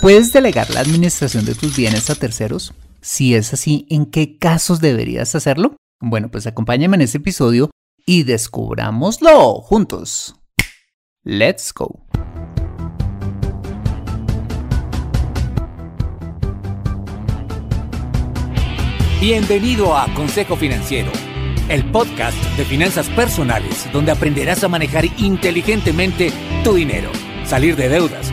¿Puedes delegar la administración de tus bienes a terceros? Si es así, ¿en qué casos deberías hacerlo? Bueno, pues acompáñame en este episodio y descubrámoslo juntos. Let's go. Bienvenido a Consejo Financiero, el podcast de finanzas personales donde aprenderás a manejar inteligentemente tu dinero, salir de deudas,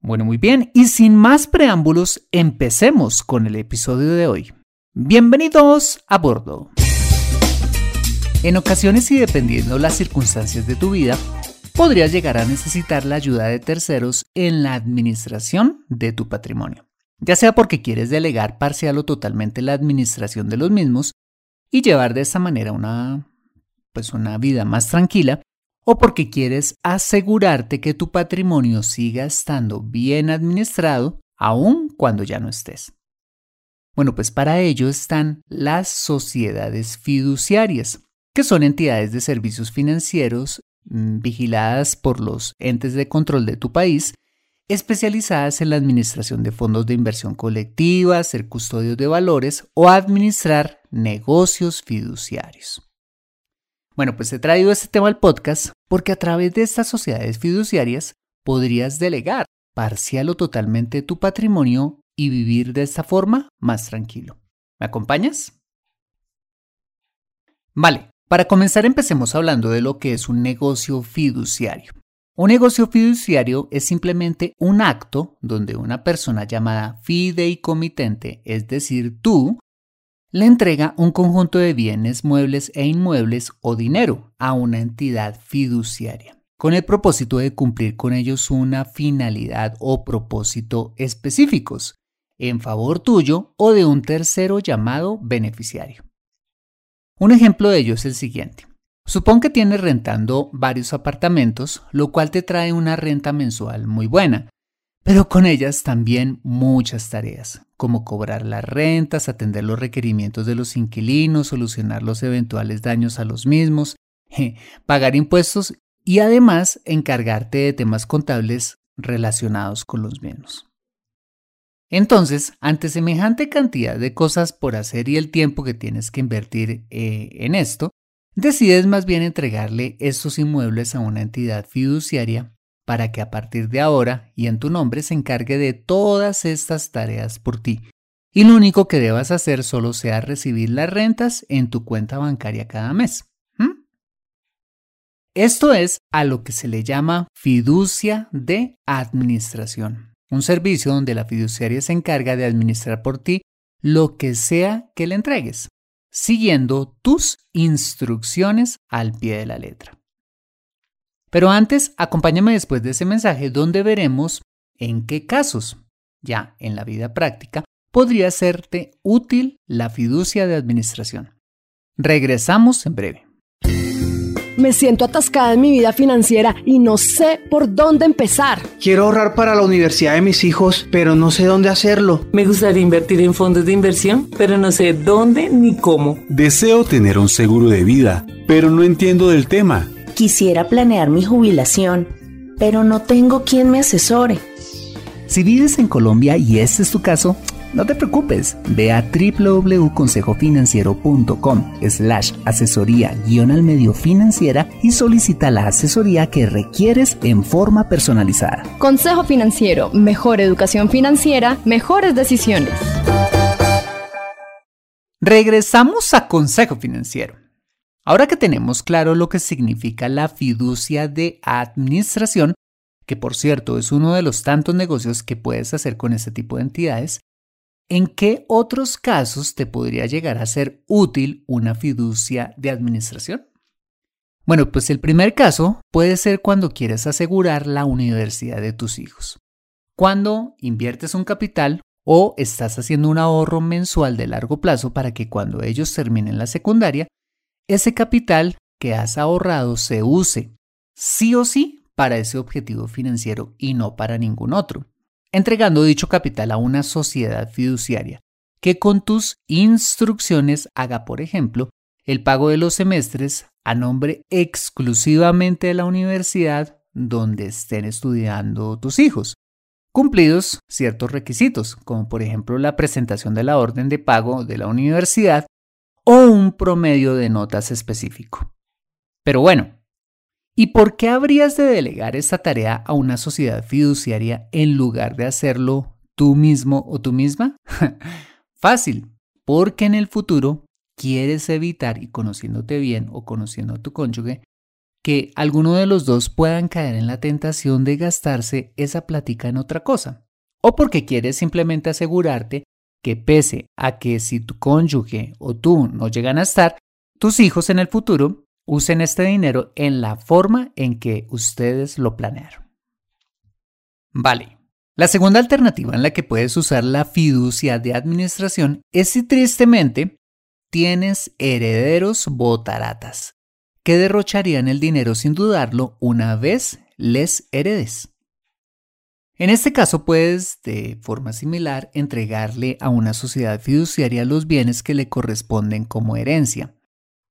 Bueno, muy bien, y sin más preámbulos, empecemos con el episodio de hoy. Bienvenidos a bordo. En ocasiones y dependiendo las circunstancias de tu vida, podrías llegar a necesitar la ayuda de terceros en la administración de tu patrimonio, ya sea porque quieres delegar parcial o totalmente la administración de los mismos y llevar de esa manera una pues una vida más tranquila, o porque quieres asegurarte que tu patrimonio siga estando bien administrado aun cuando ya no estés. Bueno, pues para ello están las sociedades fiduciarias, que son entidades de servicios financieros mm, vigiladas por los entes de control de tu país, especializadas en la administración de fondos de inversión colectiva, ser custodios de valores o administrar negocios fiduciarios. Bueno, pues he traído este tema al podcast porque a través de estas sociedades fiduciarias podrías delegar parcial o totalmente tu patrimonio y vivir de esta forma más tranquilo. ¿Me acompañas? Vale, para comenzar empecemos hablando de lo que es un negocio fiduciario. Un negocio fiduciario es simplemente un acto donde una persona llamada fideicomitente, es decir, tú, le entrega un conjunto de bienes muebles e inmuebles o dinero a una entidad fiduciaria, con el propósito de cumplir con ellos una finalidad o propósito específicos, en favor tuyo o de un tercero llamado beneficiario. Un ejemplo de ello es el siguiente. Supón que tienes rentando varios apartamentos, lo cual te trae una renta mensual muy buena, pero con ellas también muchas tareas, como cobrar las rentas, atender los requerimientos de los inquilinos, solucionar los eventuales daños a los mismos, pagar impuestos y además encargarte de temas contables relacionados con los mismos. Entonces, ante semejante cantidad de cosas por hacer y el tiempo que tienes que invertir eh, en esto, decides más bien entregarle estos inmuebles a una entidad fiduciaria para que a partir de ahora y en tu nombre se encargue de todas estas tareas por ti. Y lo único que debas hacer solo sea recibir las rentas en tu cuenta bancaria cada mes. Esto es a lo que se le llama fiducia de administración, un servicio donde la fiduciaria se encarga de administrar por ti lo que sea que le entregues, siguiendo tus instrucciones al pie de la letra. Pero antes, acompáñame después de ese mensaje donde veremos en qué casos, ya en la vida práctica, podría serte útil la fiducia de administración. Regresamos en breve. Me siento atascada en mi vida financiera y no sé por dónde empezar. Quiero ahorrar para la universidad de mis hijos, pero no sé dónde hacerlo. Me gustaría invertir en fondos de inversión, pero no sé dónde ni cómo. Deseo tener un seguro de vida, pero no entiendo del tema. Quisiera planear mi jubilación, pero no tengo quien me asesore. Si vives en Colombia y este es tu caso, no te preocupes, ve a www.consejofinanciero.com slash asesoría guion al medio financiera y solicita la asesoría que requieres en forma personalizada. Consejo Financiero, mejor educación financiera, mejores decisiones. Regresamos a Consejo Financiero. Ahora que tenemos claro lo que significa la fiducia de administración, que por cierto es uno de los tantos negocios que puedes hacer con este tipo de entidades, ¿En qué otros casos te podría llegar a ser útil una fiducia de administración? Bueno, pues el primer caso puede ser cuando quieres asegurar la universidad de tus hijos. Cuando inviertes un capital o estás haciendo un ahorro mensual de largo plazo para que cuando ellos terminen la secundaria, ese capital que has ahorrado se use sí o sí para ese objetivo financiero y no para ningún otro entregando dicho capital a una sociedad fiduciaria que con tus instrucciones haga, por ejemplo, el pago de los semestres a nombre exclusivamente de la universidad donde estén estudiando tus hijos, cumplidos ciertos requisitos, como por ejemplo la presentación de la orden de pago de la universidad o un promedio de notas específico. Pero bueno, ¿Y por qué habrías de delegar esta tarea a una sociedad fiduciaria en lugar de hacerlo tú mismo o tú misma? Fácil, porque en el futuro quieres evitar, y conociéndote bien o conociendo a tu cónyuge, que alguno de los dos puedan caer en la tentación de gastarse esa plática en otra cosa. O porque quieres simplemente asegurarte que pese a que si tu cónyuge o tú no llegan a estar, tus hijos en el futuro usen este dinero en la forma en que ustedes lo planearon. Vale. La segunda alternativa en la que puedes usar la fiducia de administración es si tristemente tienes herederos botaratas que derrocharían el dinero sin dudarlo una vez les heredes. En este caso puedes, de forma similar, entregarle a una sociedad fiduciaria los bienes que le corresponden como herencia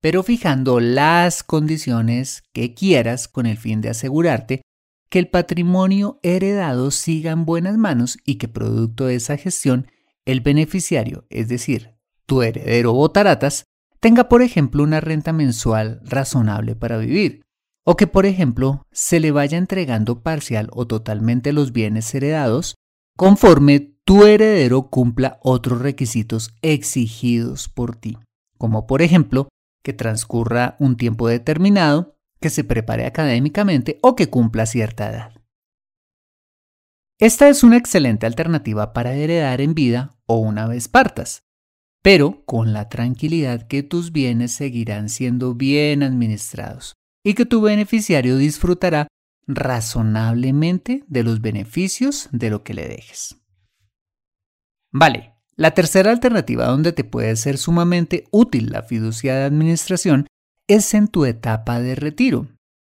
pero fijando las condiciones que quieras con el fin de asegurarte que el patrimonio heredado siga en buenas manos y que producto de esa gestión el beneficiario, es decir, tu heredero o taratas, tenga por ejemplo una renta mensual razonable para vivir, o que por ejemplo se le vaya entregando parcial o totalmente los bienes heredados conforme tu heredero cumpla otros requisitos exigidos por ti, como por ejemplo que transcurra un tiempo determinado, que se prepare académicamente o que cumpla cierta edad. Esta es una excelente alternativa para heredar en vida o una vez partas, pero con la tranquilidad que tus bienes seguirán siendo bien administrados y que tu beneficiario disfrutará razonablemente de los beneficios de lo que le dejes. Vale, la tercera alternativa donde te puede ser sumamente útil la fiducia de administración es en tu etapa de retiro,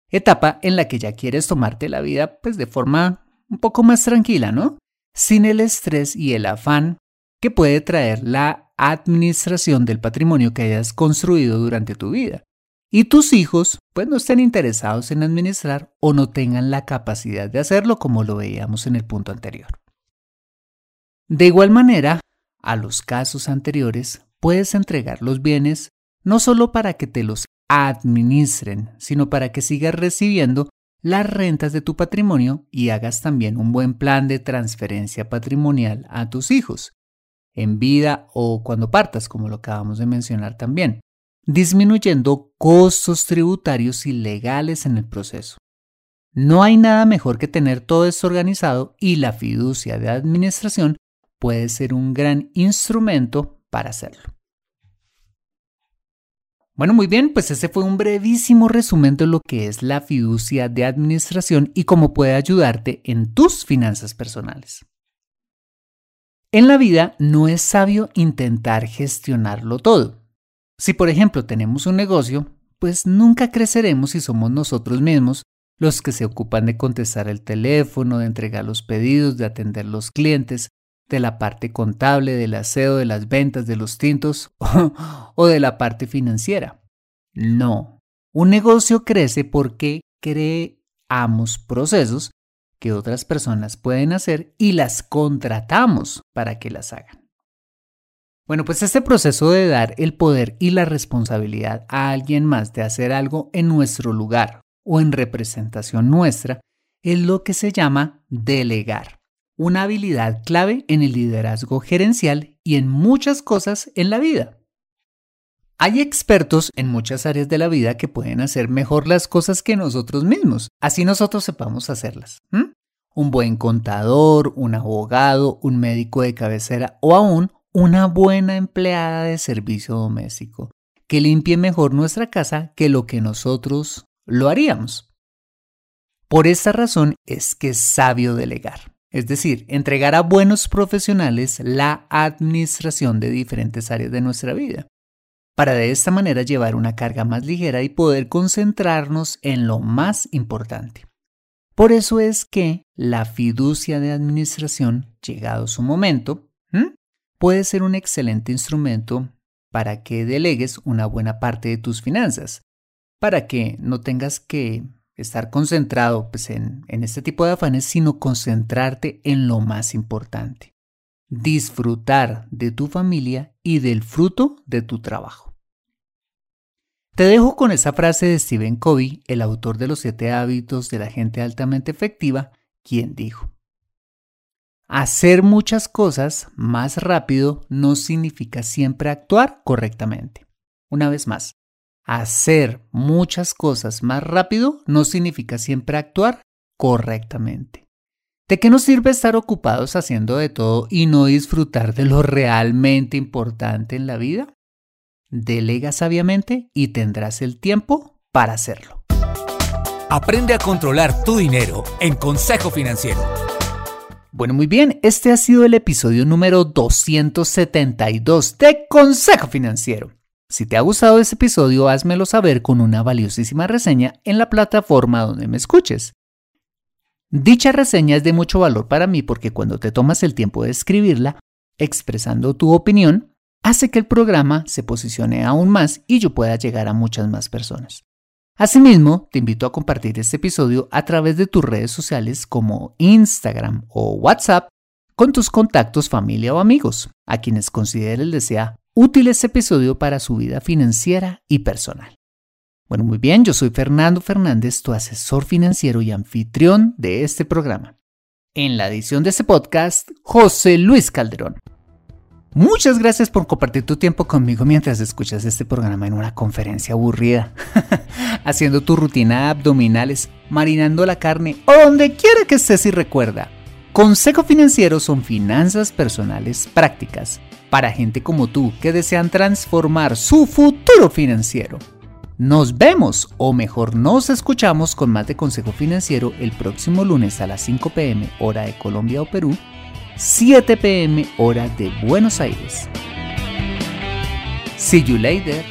etapa en la que ya quieres tomarte la vida pues de forma un poco más tranquila, ¿no? Sin el estrés y el afán que puede traer la administración del patrimonio que hayas construido durante tu vida. Y tus hijos pues no estén interesados en administrar o no tengan la capacidad de hacerlo como lo veíamos en el punto anterior. De igual manera, a los casos anteriores, puedes entregar los bienes no solo para que te los administren, sino para que sigas recibiendo las rentas de tu patrimonio y hagas también un buen plan de transferencia patrimonial a tus hijos, en vida o cuando partas, como lo acabamos de mencionar también, disminuyendo costos tributarios y legales en el proceso. No hay nada mejor que tener todo esto organizado y la fiducia de administración puede ser un gran instrumento para hacerlo. Bueno, muy bien, pues ese fue un brevísimo resumen de lo que es la fiducia de administración y cómo puede ayudarte en tus finanzas personales. En la vida no es sabio intentar gestionarlo todo. Si por ejemplo tenemos un negocio, pues nunca creceremos si somos nosotros mismos los que se ocupan de contestar el teléfono, de entregar los pedidos, de atender los clientes, de la parte contable, del aseo, de las ventas, de los tintos o de la parte financiera. No, un negocio crece porque creamos procesos que otras personas pueden hacer y las contratamos para que las hagan. Bueno, pues este proceso de dar el poder y la responsabilidad a alguien más de hacer algo en nuestro lugar o en representación nuestra es lo que se llama delegar una habilidad clave en el liderazgo gerencial y en muchas cosas en la vida. Hay expertos en muchas áreas de la vida que pueden hacer mejor las cosas que nosotros mismos, así nosotros sepamos hacerlas. Un buen contador, un abogado, un médico de cabecera o aún una buena empleada de servicio doméstico, que limpie mejor nuestra casa que lo que nosotros lo haríamos. Por esta razón es que es sabio delegar es decir, entregar a buenos profesionales la administración de diferentes áreas de nuestra vida, para de esta manera llevar una carga más ligera y poder concentrarnos en lo más importante. Por eso es que la fiducia de administración, llegado su momento, puede ser un excelente instrumento para que delegues una buena parte de tus finanzas, para que no tengas que estar concentrado pues, en, en este tipo de afanes, sino concentrarte en lo más importante. Disfrutar de tu familia y del fruto de tu trabajo. Te dejo con esa frase de Stephen Covey, el autor de los siete hábitos de la gente altamente efectiva, quien dijo, Hacer muchas cosas más rápido no significa siempre actuar correctamente. Una vez más, hacer muchas cosas más rápido no significa siempre actuar correctamente. ¿De qué nos sirve estar ocupados haciendo de todo y no disfrutar de lo realmente importante en la vida? Delega sabiamente y tendrás el tiempo para hacerlo. Aprende a controlar tu dinero en Consejo Financiero. Bueno, muy bien, este ha sido el episodio número 272 de Consejo Financiero. Si te ha gustado este episodio, házmelo saber con una valiosísima reseña en la plataforma donde me escuches. Dicha reseña es de mucho valor para mí porque cuando te tomas el tiempo de escribirla, expresando tu opinión, hace que el programa se posicione aún más y yo pueda llegar a muchas más personas. Asimismo, te invito a compartir este episodio a través de tus redes sociales como Instagram o WhatsApp con tus contactos, familia o amigos, a quienes consideres desea útil este episodio para su vida financiera y personal. Bueno, muy bien, yo soy Fernando Fernández, tu asesor financiero y anfitrión de este programa. En la edición de este podcast, José Luis Calderón. Muchas gracias por compartir tu tiempo conmigo mientras escuchas este programa en una conferencia aburrida, haciendo tu rutina abdominales, marinando la carne o donde quiera que estés y recuerda. Consejo Financiero son finanzas personales prácticas para gente como tú que desean transformar su futuro financiero. Nos vemos, o mejor nos escuchamos con más de Consejo Financiero el próximo lunes a las 5 pm hora de Colombia o Perú, 7 pm hora de Buenos Aires. See you later.